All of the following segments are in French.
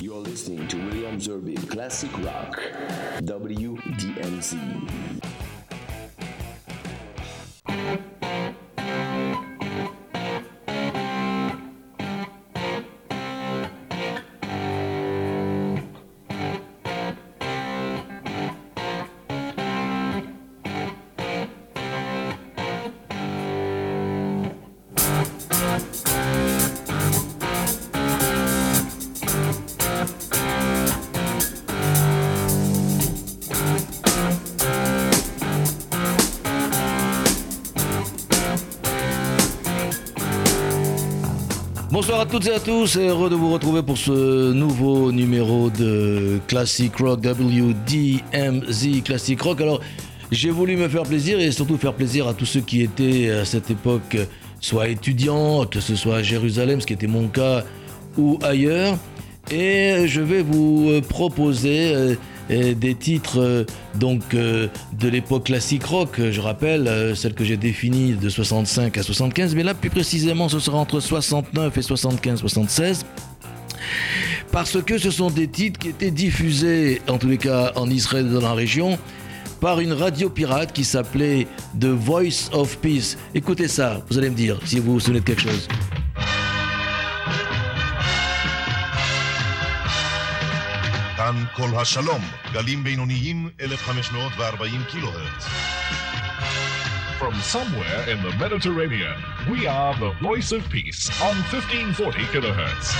You're listening to William Zerbib Classic Rock, WDMZ. Bonsoir à toutes et à tous, et heureux de vous retrouver pour ce nouveau numéro de Classic Rock WDMZ Classic Rock. Alors, j'ai voulu me faire plaisir et surtout faire plaisir à tous ceux qui étaient à cette époque soit étudiants, que ce soit à Jérusalem, ce qui était mon cas, ou ailleurs. Et je vais vous proposer euh, des titres euh, donc euh, de l'époque classique rock, je rappelle, euh, celle que j'ai définie de 65 à 75, mais là plus précisément ce sera entre 69 et 75-76 parce que ce sont des titres qui étaient diffusés, en tous les cas en Israël dans la région, par une radio pirate qui s'appelait The Voice of Peace. Écoutez ça, vous allez me dire si vous vous souvenez de quelque chose. כאן כל השלום, גלים בינוניים 1540 קילו הרץ. From somewhere in the Mediterranean, we are the voice of peace on 1540 kilohertz.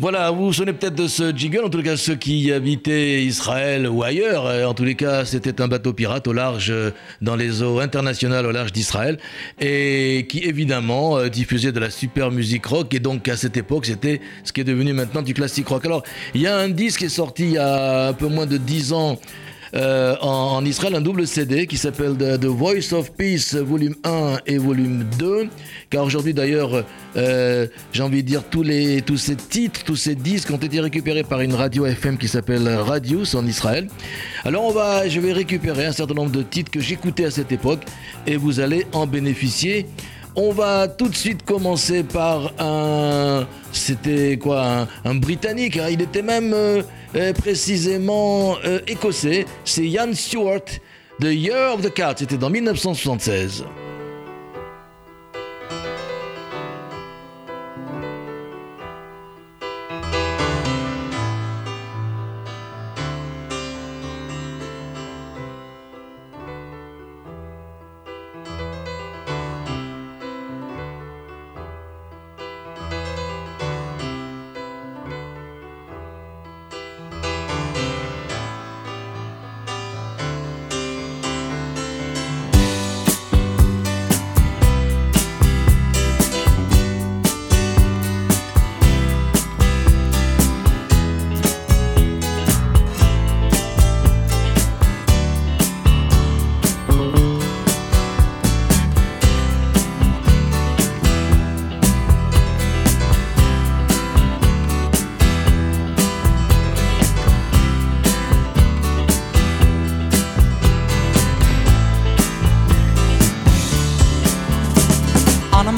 Voilà, vous vous souvenez peut-être de ce jingle, en tout cas ceux qui habitaient Israël ou ailleurs. Euh, En tous les cas, c'était un bateau pirate au large, euh, dans les eaux internationales au large d'Israël, et qui évidemment euh, diffusait de la super musique rock. Et donc à cette époque, c'était ce qui est devenu maintenant du classique rock. Alors, il y a un disque qui est sorti il y a un peu moins de 10 ans. Euh, en, Israël, un double CD qui s'appelle The, The Voice of Peace, volume 1 et volume 2. Car aujourd'hui, d'ailleurs, euh, j'ai envie de dire, tous, les, tous ces titres, tous ces disques ont été récupérés par une radio FM qui s'appelle Radius en Israël. Alors, on va, je vais récupérer un certain nombre de titres que j'écoutais à cette époque et vous allez en bénéficier. On va tout de suite commencer par un. C'était quoi Un, Britannique. hein. Il était même euh, euh, précisément euh, écossais. C'est Ian Stewart, The Year of the Cat. C'était dans 1976.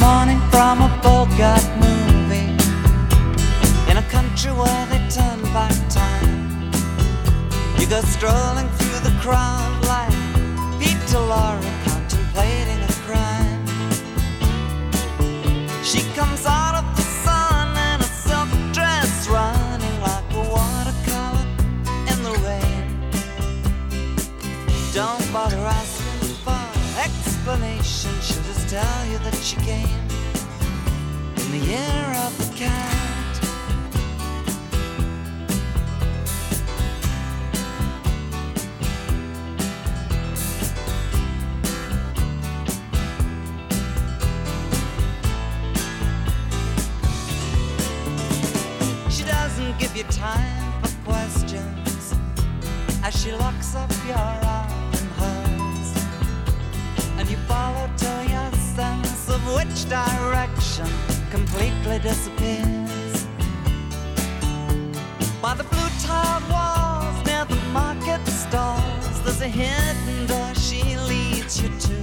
Morning from a Bogart movie in a country where they turn back time. You go strolling through the crowd like Peter Lorre contemplating a crime. She comes out of the sun in a silk dress, running like a watercolor in the rain. Don't bother asking explanation. She'll just tell you that she came in the year of the cat. She doesn't give you time for questions as she locks up your arm which direction completely disappears. By the blue tiled walls near the market stalls, there's a hidden door she leads you to.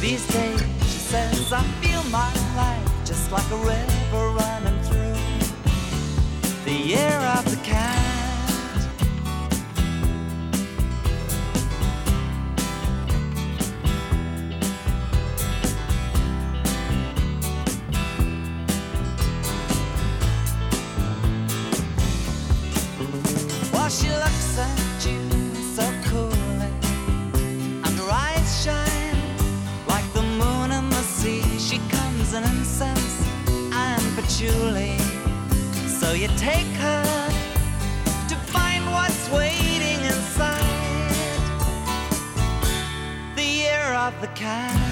These days, she says, I feel my life just like a river running through the year of the cat. So you take her to find what's waiting inside the year of the cat.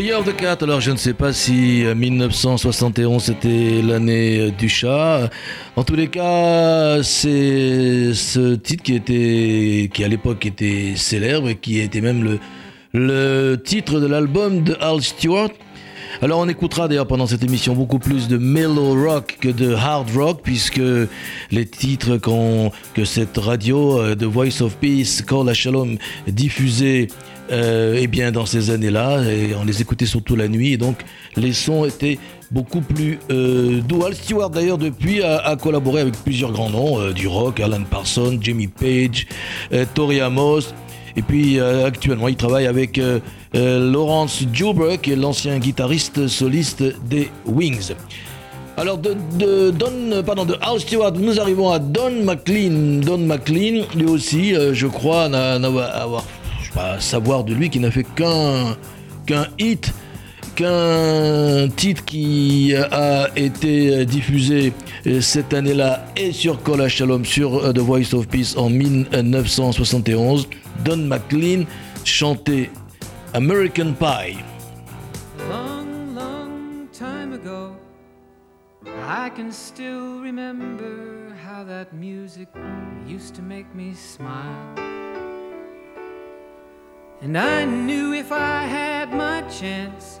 Year of the Cat, alors je ne sais pas si euh, 1971 c'était l'année euh, du chat. En tous les cas, c'est ce titre qui était, qui à l'époque était célèbre et qui était même le, le titre de l'album de Al Stewart. Alors on écoutera d'ailleurs pendant cette émission beaucoup plus de mellow rock que de hard rock puisque les titres que cette radio euh, The Voice of Peace, Call à Shalom diffusait euh, eh bien dans ces années-là on les écoutait surtout la nuit et donc les sons étaient beaucoup plus euh, doux. Al Stewart d'ailleurs depuis a, collaboré avec plusieurs grands noms euh, du rock, Alan Parsons, Jimmy Page, euh, Tori Amos. Et puis euh, actuellement, il travaille avec euh, euh, Lawrence Juber, qui est l'ancien guitariste soliste des Wings. Alors de, de Don, pardon, de Al Stewart, nous arrivons à Don McLean. Don McLean, lui aussi, je crois, n'a- n'a- avoir, pas, savoir de lui qu'il n'a fait qu'un qu'un hit qu'un titre qui a été diffusé cette année-là et sur Kola Shalom sur The Voice of Peace en 1971. Don McLean chantait American Pie. Long, long time ago, I can still remember how that music used to make me smile. And I knew if I had my chance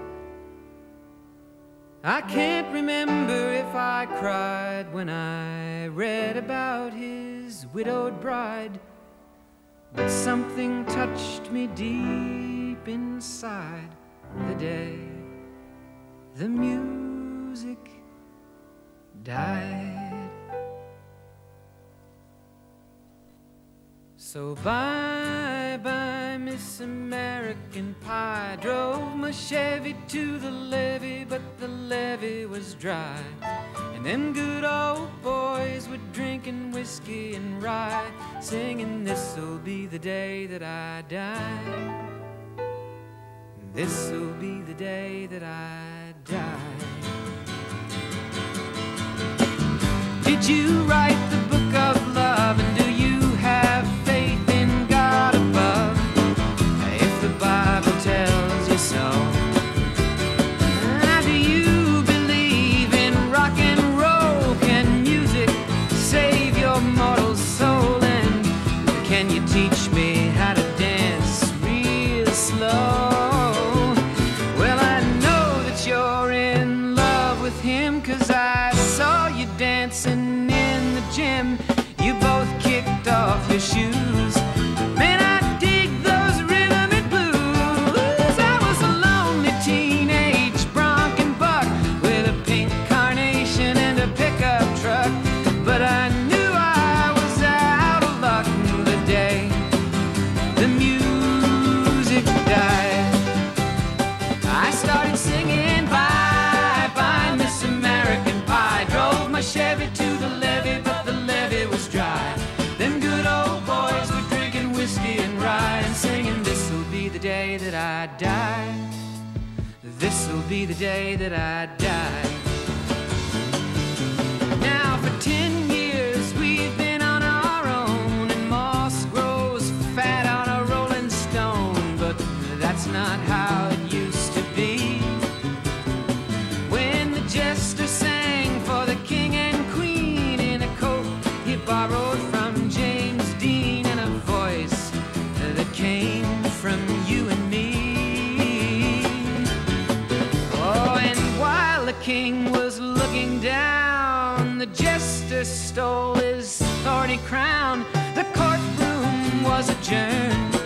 I can't remember if I cried when I read about his widowed bride, but something touched me deep inside the day the music died. So bye bye, Miss American Pie. Drove my Chevy to the levee, but levee was dry. And them good old boys were drinking whiskey and rye, singing, This'll be the day that I die. This'll be the day that I die. Did you write the day that I die. Now for ten years we've been on our own, and moss grows fat on a rolling stone. But that's not how king was looking down, the jester stole his thorny crown. The courtroom was adjourned.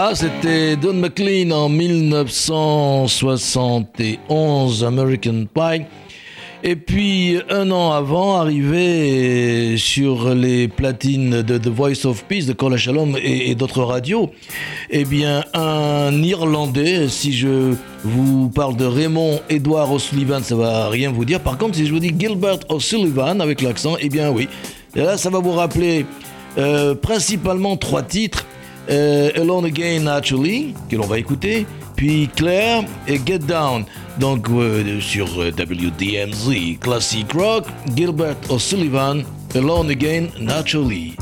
Voilà, c'était Don McLean en 1971, American Pie. Et puis, un an avant, arrivé sur les platines de The Voice of Peace de Kola Shalom et, d'autres radios, eh bien, un Irlandais, si je vous parle de Raymond Edward O'Sullivan, ça va rien vous dire. Par contre, si je vous dis Gilbert O'Sullivan avec l'accent, eh bien oui. Et là, ça va vous rappeler euh, principalement trois titres. Euh, Alone Again Naturally, que l'on va écouter, puis Claire et Get Down. Donc euh, sur euh, WDMZ Classic Rock, Gilbert O'Sullivan, Alone Again Naturally.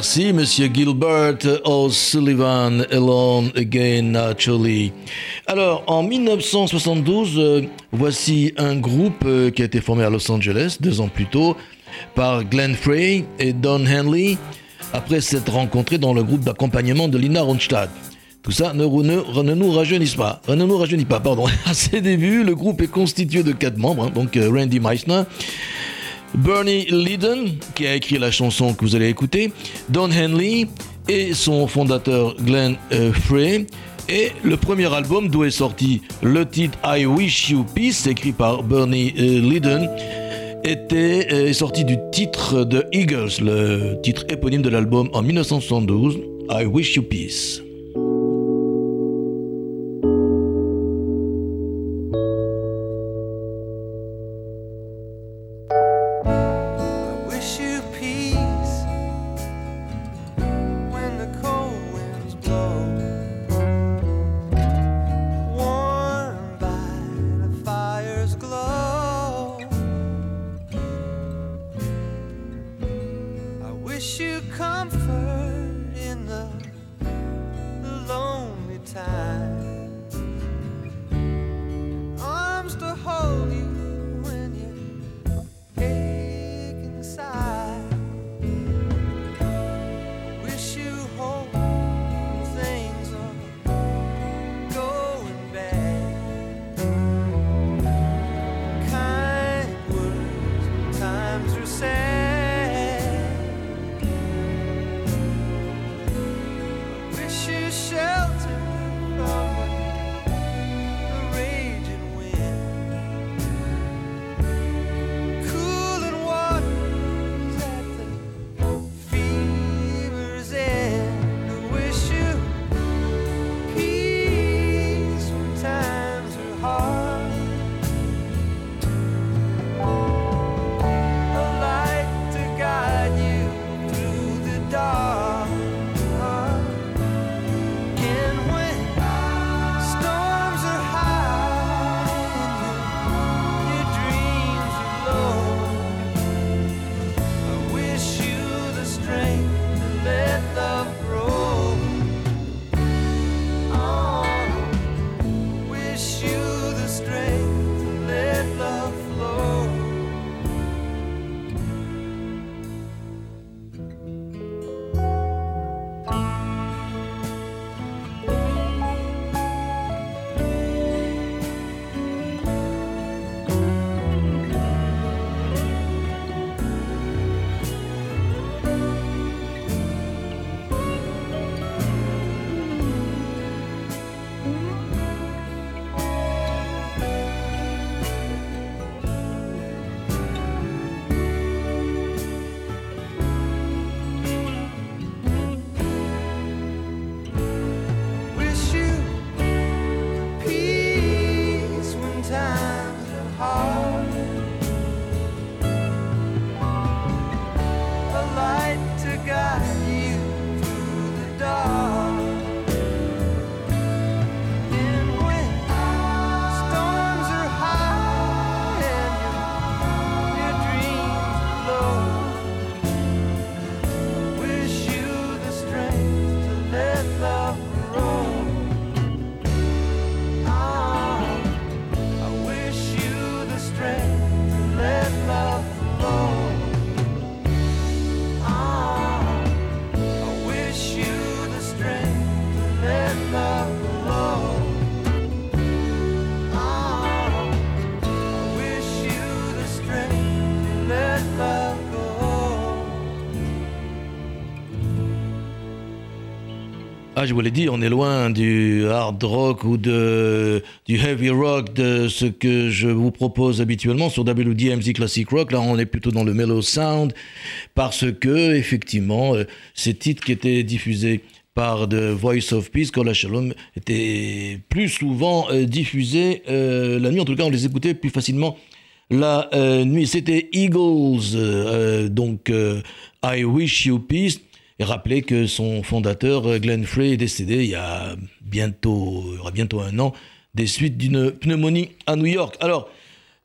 merci, monsieur Gilbert O'Sullivan, Alone Again Naturally. Alors, en 1972, euh, voici un groupe euh, qui a été formé à Los Angeles deux ans plus tôt par Glenn Frey et Don Henley après s'être rencontrés dans le groupe d'accompagnement de Lina Ronstadt. Tout ça ne, nous rajeunit pas. Euh, ne nous rajeunit pas, pardon. À ses débuts, le groupe est constitué de quatre membres, hein, donc Randy Meissner, Bernie Lydon, qui a écrit la chanson que vous allez écouter, Don Henley et son fondateur Glenn euh, Frey. Et le premier album d'où est sorti le titre I Wish You Peace, écrit par Bernie euh, Lydon, était euh, sorti du titre de Eagles, le titre éponyme de l'album en 1972, I Wish You Peace. Ah, je vous l'ai dit, on est loin du hard rock ou de, du heavy rock de ce que je vous propose habituellement sur WDMZ Classic Rock. Là, on est plutôt dans le mellow sound parce que, effectivement, euh, ces titres qui étaient diffusés par The Voice of Peace, Kola Shalom, étaient plus souvent euh, diffusés euh, la nuit. En tout cas, on les écoutait plus facilement la nuit. C'était Eagles, donc I Wish You Peace. Et rappelez que son fondateur, euh, Glenn Frey, est décédé il y a bientôt, il y aura bientôt un an, des suites d'une pneumonie à New York. Alors,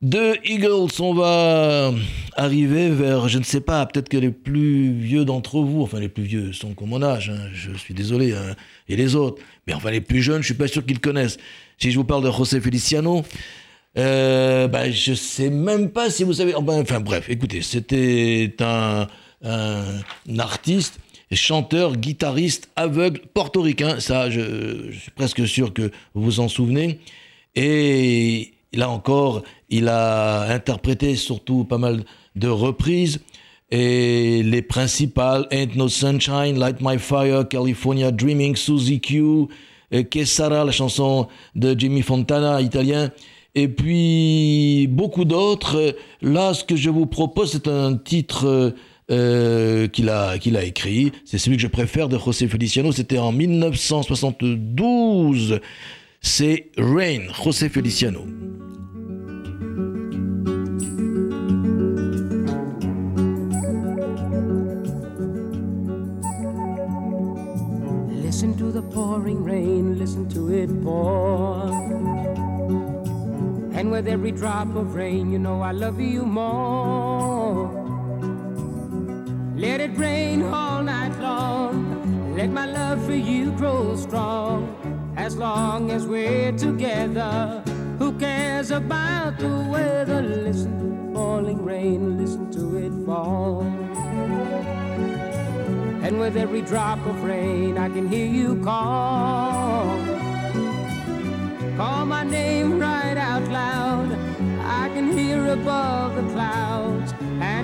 de Eagles, on va arriver vers, je ne sais pas, peut-être que les plus vieux d'entre vous, enfin les plus vieux sont comme mon âge, hein, je suis désolé, hein, et les autres, mais enfin les plus jeunes, je suis pas sûr qu'ils connaissent. Si je vous parle de José Feliciano, euh, ben, je sais même pas si vous savez. enfin bref, écoutez, c'était un artiste, chanteur, guitariste aveugle portoricain. Ça, je, suis presque sûr que vous vous en souvenez. Et là encore, il a interprété surtout pas mal de reprises. Et les principales, Ain't No Sunshine, Light My Fire, California Dreaming, Suzy Q, euh, Que Sara, la chanson de Jimmy Fontana, italien. Et puis beaucoup d'autres. Là, ce que je vous propose, c'est un titre euh, qu'il a, qu'il a écrit. C'est celui que je préfère de José Feliciano. C'était en 1972. C'est Rain, José Feliciano. Listen to the pouring rain, listen to it pour. And with every drop of rain, you know I love you more. Let it rain all night long. Let my love for you grow strong. As long as we're together, who cares about the weather? Listen to falling rain, listen to it fall. And with every drop of rain, I can hear you call. Call my name right out loud. I can hear above the clouds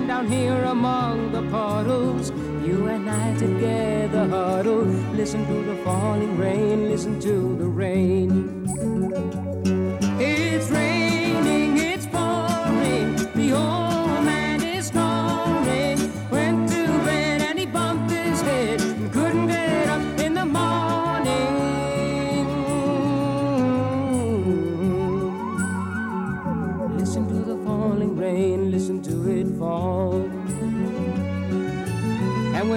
and down here among the puddles. You and I together huddle. Listen to the falling rain, listen to the rain. It's raining, it's pouring. The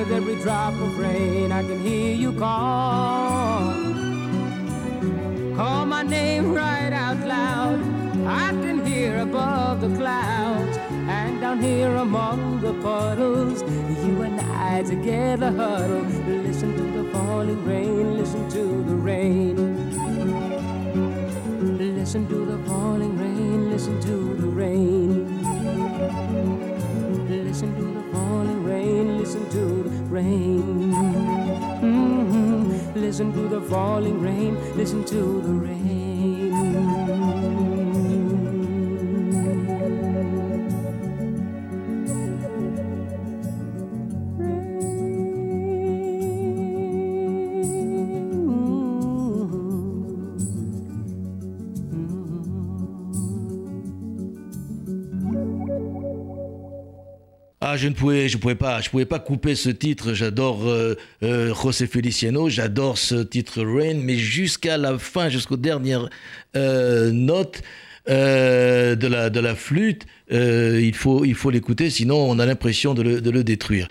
with every drop of rain, I can hear you call. Call my name right out loud. I can hear above the clouds and down here among the puddles. You and I together huddle. Listen to the falling rain, listen to the rain. Listen to the falling rain, listen to the rain. Listen to the falling rain, listen to the rain. Mhm. Listen to the falling rain, listen to the rain. Ah, je ne pouvais, je pouvais pas, je pouvais pas couper ce titre. J'adore euh, euh, José Feliciano, j'adore ce titre Rain, mais jusqu'à la fin, jusqu'aux dernières euh, notes euh, de la de la flûte, euh, il faut il faut l'écouter, sinon on a l'impression de le, de le détruire.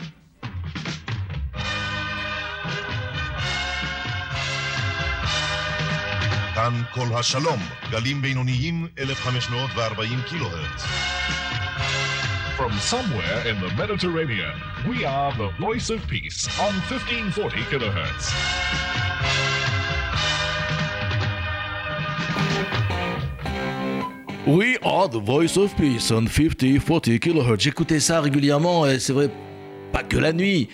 כאן כל השלום, גלים בינוניים 1540 קילו הרץ. From somewhere in the Mediterranean, we are the voice of peace on 1540 kilohertz. We are the voice of peace on 50, 40 kHz. J'écoutais ça régulièrement, et c'est vrai, pas que la nuit.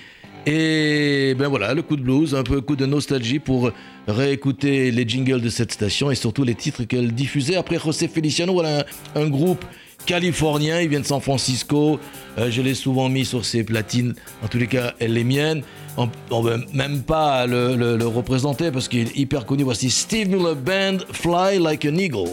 Et ben voilà, le coup de blues, un peu coup de nostalgie pour réécouter les jingles de cette station et surtout les titres qu'elle diffusait. Après José Feliciano, voilà un, un groupe californien, il vient de San Francisco. Euh, je l'ai souvent mis sur ses platines. En tous les cas, elle est mienne. On ne veut même pas le représenter parce qu'il est hyper connu. Voici Steve Miller Band, Fly Like an Eagle.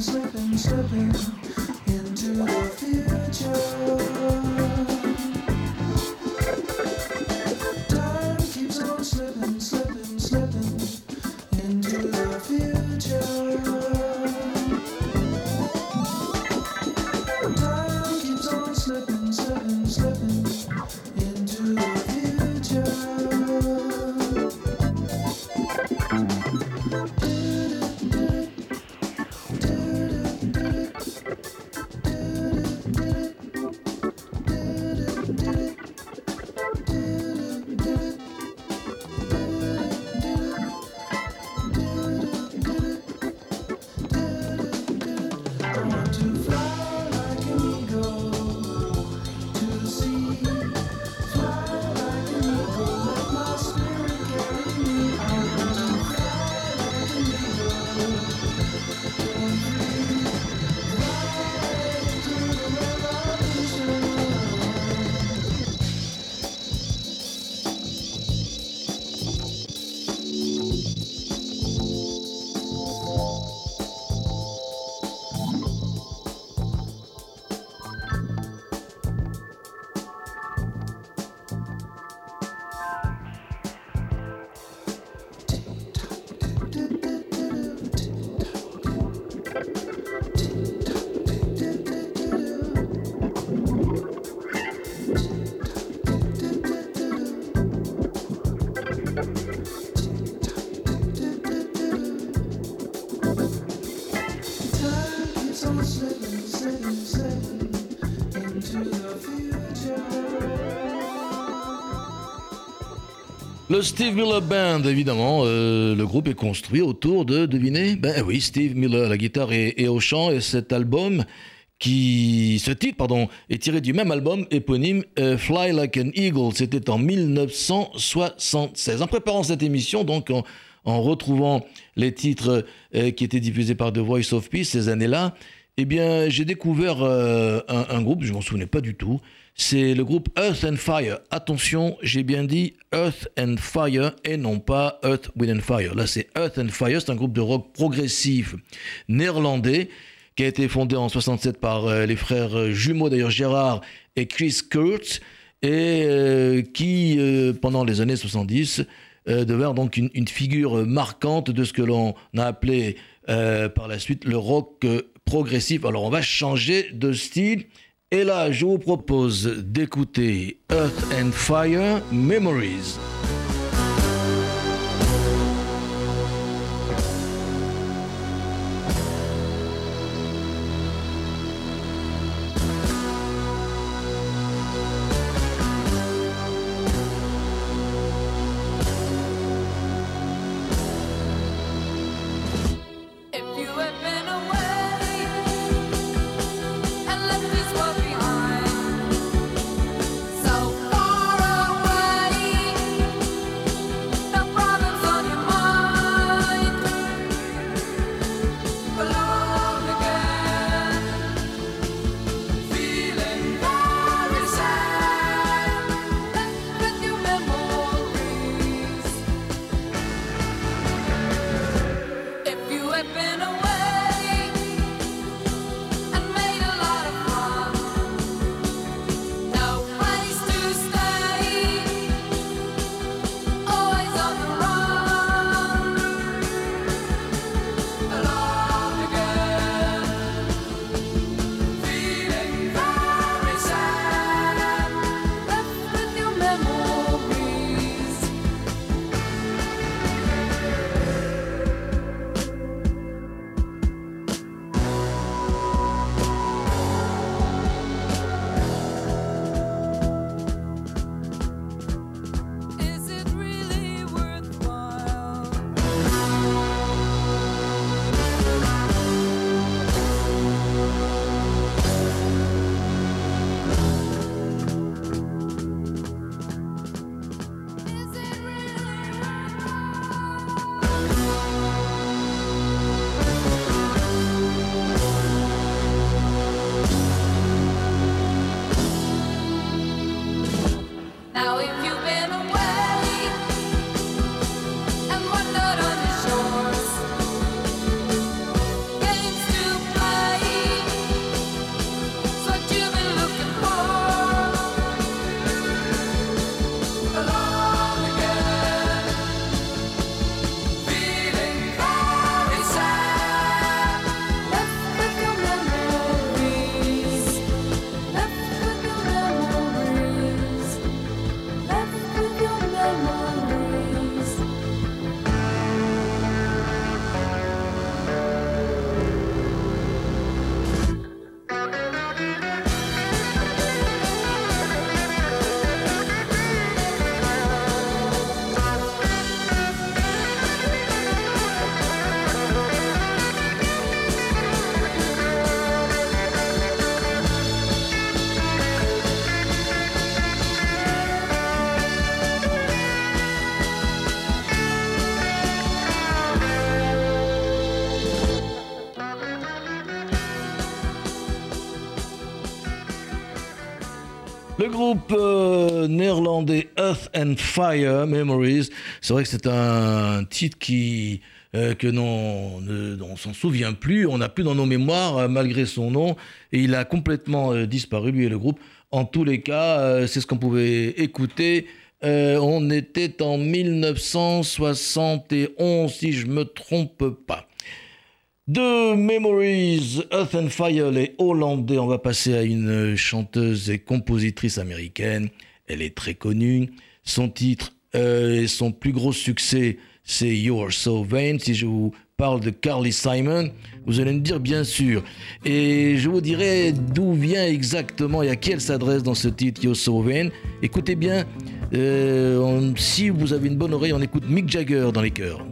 Slipping, slipping, Le Steve Miller Band, évidemment, euh, le groupe est construit autour de, devinez Ben oui, Steve Miller, la guitare et, au chant, et cet album qui, ce titre, pardon, est tiré du même album éponyme euh, Fly Like an Eagle. C'était en 1976. En préparant cette émission, donc en, en retrouvant les titres euh, qui étaient diffusés par The Voice of Peace ces années-là, eh bien, j'ai découvert euh, un, groupe, je m'en souvenais pas du tout. C'est le groupe Earth and Fire. Attention, j'ai bien dit Earth and Fire et non pas Earth, Wind and Fire. Là, c'est Earth and Fire. C'est un groupe de rock progressif néerlandais qui a été fondé en 67 par euh, les frères jumeaux, d'ailleurs Gérard et Chris Kurtz, et euh, qui, euh, pendant les années 70, euh, devinrent donc une, une figure marquante de ce que l'on a appelé euh, par la suite le rock euh, progressif. Alors on va changer de style. Et là, je vous propose d'écouter Earth and Fire Memories. Groupe euh, néerlandais Earth and Fire Memories, c'est vrai que c'est un titre qui euh, que non, ne- on s'en souvient plus, on n'a plus dans nos mémoires euh, malgré son nom, et il a complètement euh, disparu lui et le groupe. En tous les cas, c'est ce qu'on pouvait écouter. On était en 1971, si je me trompe pas. De Memories, Earth and Fire, les Hollandais, on va passer à une chanteuse et compositrice américaine. Elle est très connue. Son titre euh, et son plus gros succès, c'est You're So Vain. Si je vous parle de Carly Simon, vous allez me dire bien sûr. Et je vous dirai d'où vient exactement et à qui elle s'adresse dans ce titre You're So Vain. Écoutez bien, euh, si vous avez une bonne oreille, on écoute Mick Jagger dans les chœurs.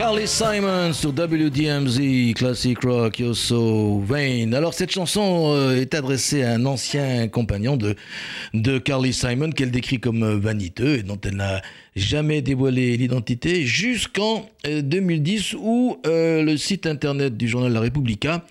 Carly Simon sur WDMZ Classic Rock You're So Vain. Alors cette chanson euh, est adressée à un ancien compagnon de, de Carly Simon qu'elle décrit comme euh, vaniteux et dont elle n'a jamais dévoilé l'identité jusqu'en euh, 2010 où euh, le site internet du journal La Repubblica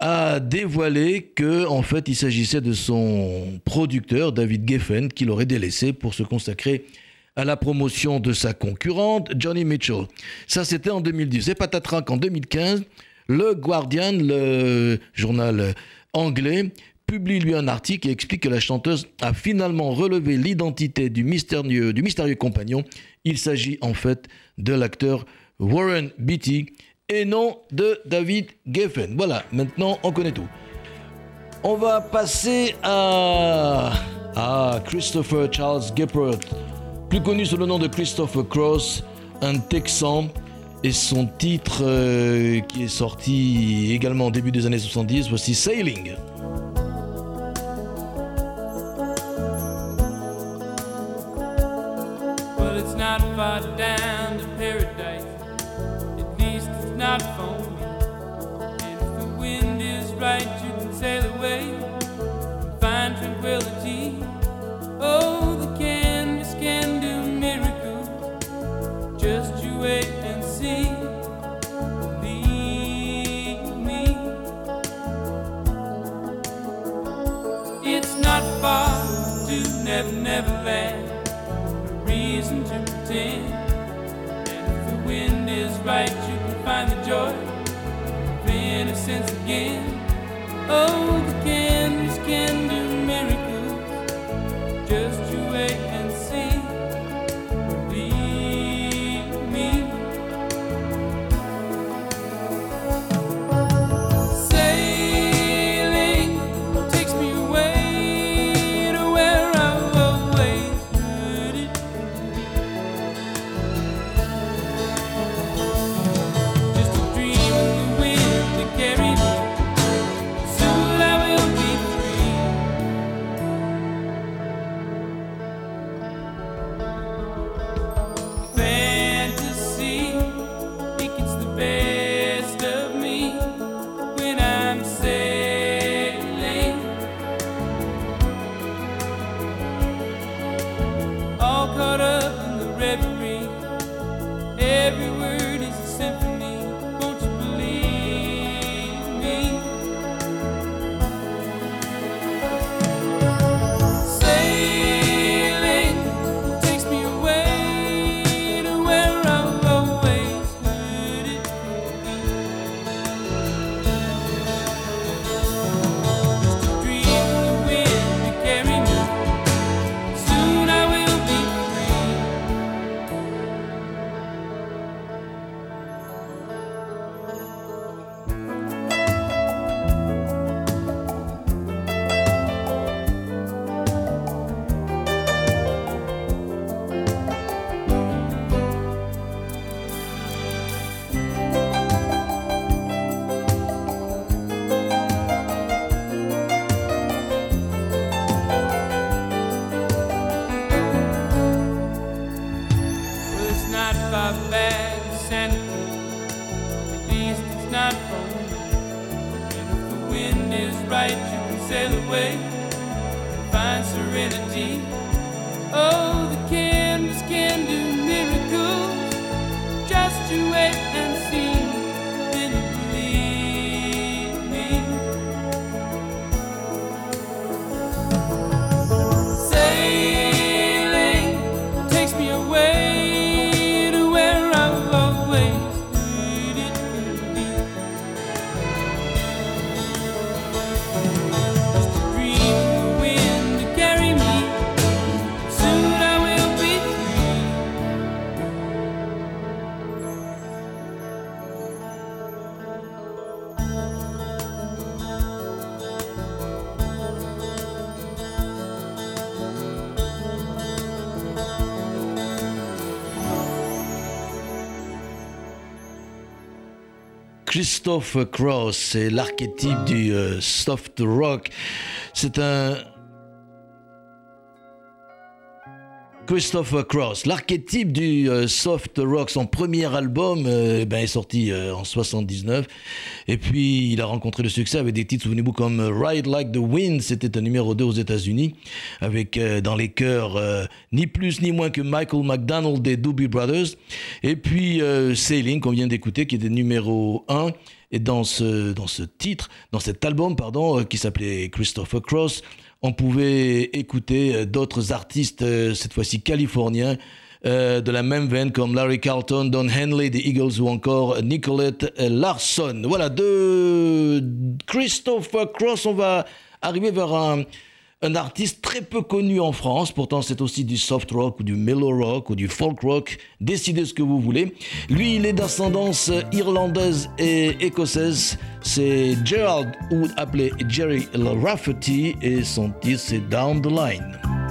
a dévoilé que en fait il s'agissait de son producteur David Geffen qui l'aurait délaissé pour se consacrer à la promotion de sa concurrente Johnny Mitchell. Ça c'était en 2010. Et patatras qu'en 2015, le Guardian, le journal anglais, publie lui un article et explique que la chanteuse a finalement relevé l'identité du mystérieux, du mystérieux compagnon. Il s'agit en fait de l'acteur Warren Beatty et non de David Geffen. Voilà, maintenant on connaît tout. On va passer à, à Christopher Charles Gephardt, plus connu sous le nom de Christopher Cross, un Texan, et son titre euh, qui est sorti également au début des années 70, voici Sailing. Well, it's not far down to paradise. At least it's not for me. If the wind is right, you can sail away and find tranquility. Wait and see. Believe me. It's not far to Never Never Land reason to pretend. And if the wind is right, you can find the joy of innocence again. Oh, the canvas can do miracles. Just Christophe Cross, c'est l'archétype du euh, soft rock. C'est un Christopher Cross, l'archétype du euh, soft rock, son premier album euh, ben, est sorti euh, en 79 et puis il a rencontré le succès avec des titres, souvenez-vous, comme Ride Like the Wind, c'était un numéro 2 aux États-Unis avec dans les chœurs ni plus ni moins que Michael McDonald des Doobie Brothers. Et puis Sailing qu'on vient d'écouter qui était numéro 1 et dans ce, dans ce titre, dans cet album, pardon, qui s'appelait Christopher Cross, on pouvait écouter euh, d'autres artistes, euh, cette fois-ci californiens, euh, de la même veine comme Larry Carlton, Don Henley des Eagles ou encore Nicolette Larson. Voilà, de Christopher Cross, on va arriver vers un, un artiste très peu connu en France, pourtant c'est aussi du soft rock ou du mellow rock ou du folk rock, décidez ce que vous voulez. Lui, il est d'ascendance irlandaise et écossaise, c'est Gerald, ou appelé Jerry Rafferty, et son titre c'est Down the Line.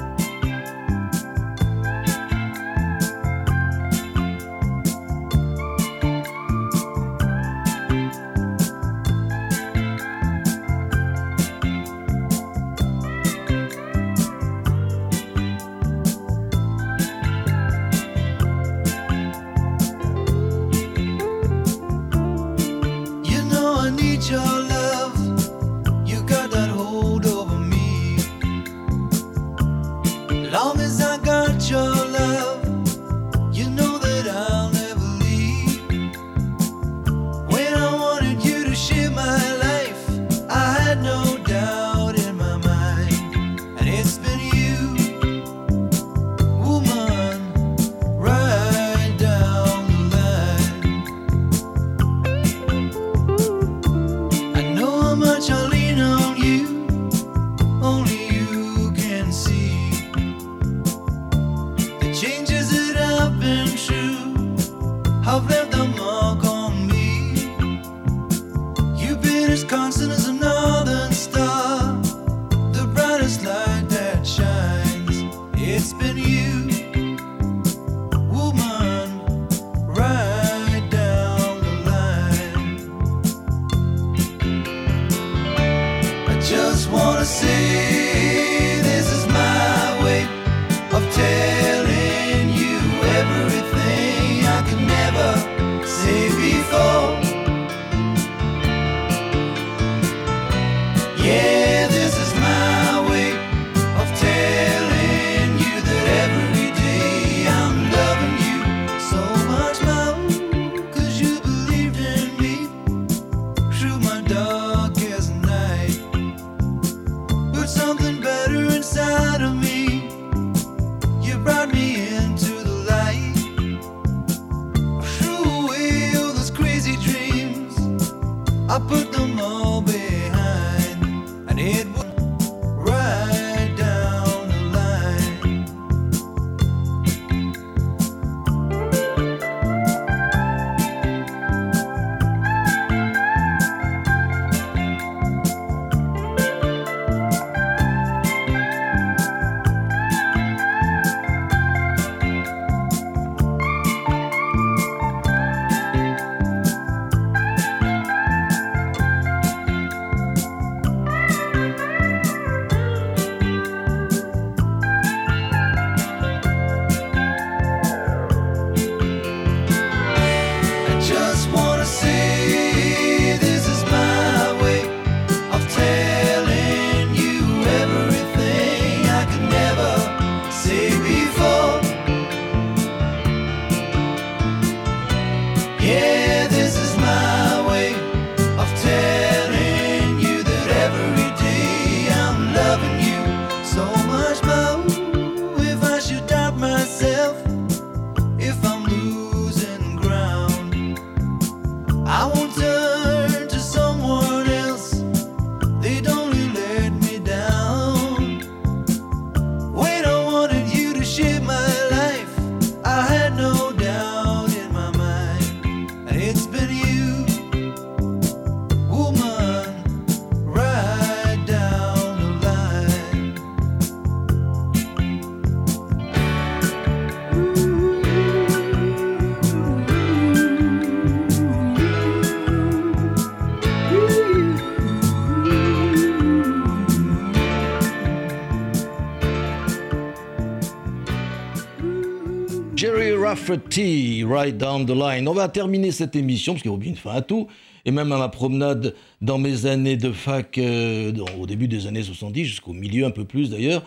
Right Down the Line. On va terminer cette émission, parce qu'il y a une fin à tout, et même à ma promenade dans mes années de fac, euh, au début des années 70, jusqu'au milieu un peu plus d'ailleurs,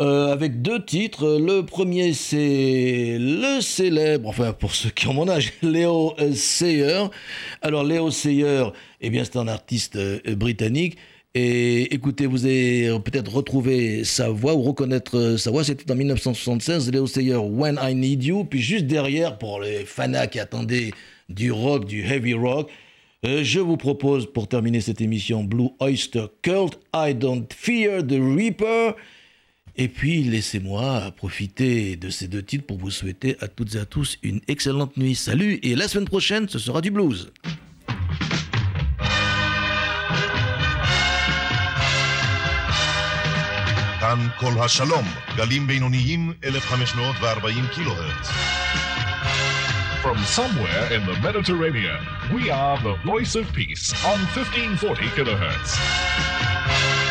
euh, avec deux titres. Le premier, c'est le célèbre, enfin pour ceux qui ont mon âge, Léo Sayer. Alors Léo Sayer, eh bien c'est un artiste euh, britannique. Et écoutez, vous allez peut-être retrouver sa voix ou reconnaître euh, sa voix. C'était en 1976, Léo Sayer, When I Need You. Puis juste derrière, pour les fanas qui attendaient du rock, du heavy rock, euh, je vous propose pour terminer cette émission Blue Oyster Cult, I Don't Fear the Reaper. Et puis laissez-moi profiter de ces deux titres pour vous souhaiter à toutes et à tous une excellente nuit. Salut et la semaine prochaine, ce sera du blues. כאן כל השלום, גלים בינוניים 1540 קילו הרץ. From somewhere in the Mediterranean, we are the voice of peace on 1540 kilohertz.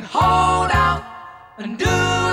But hold out and do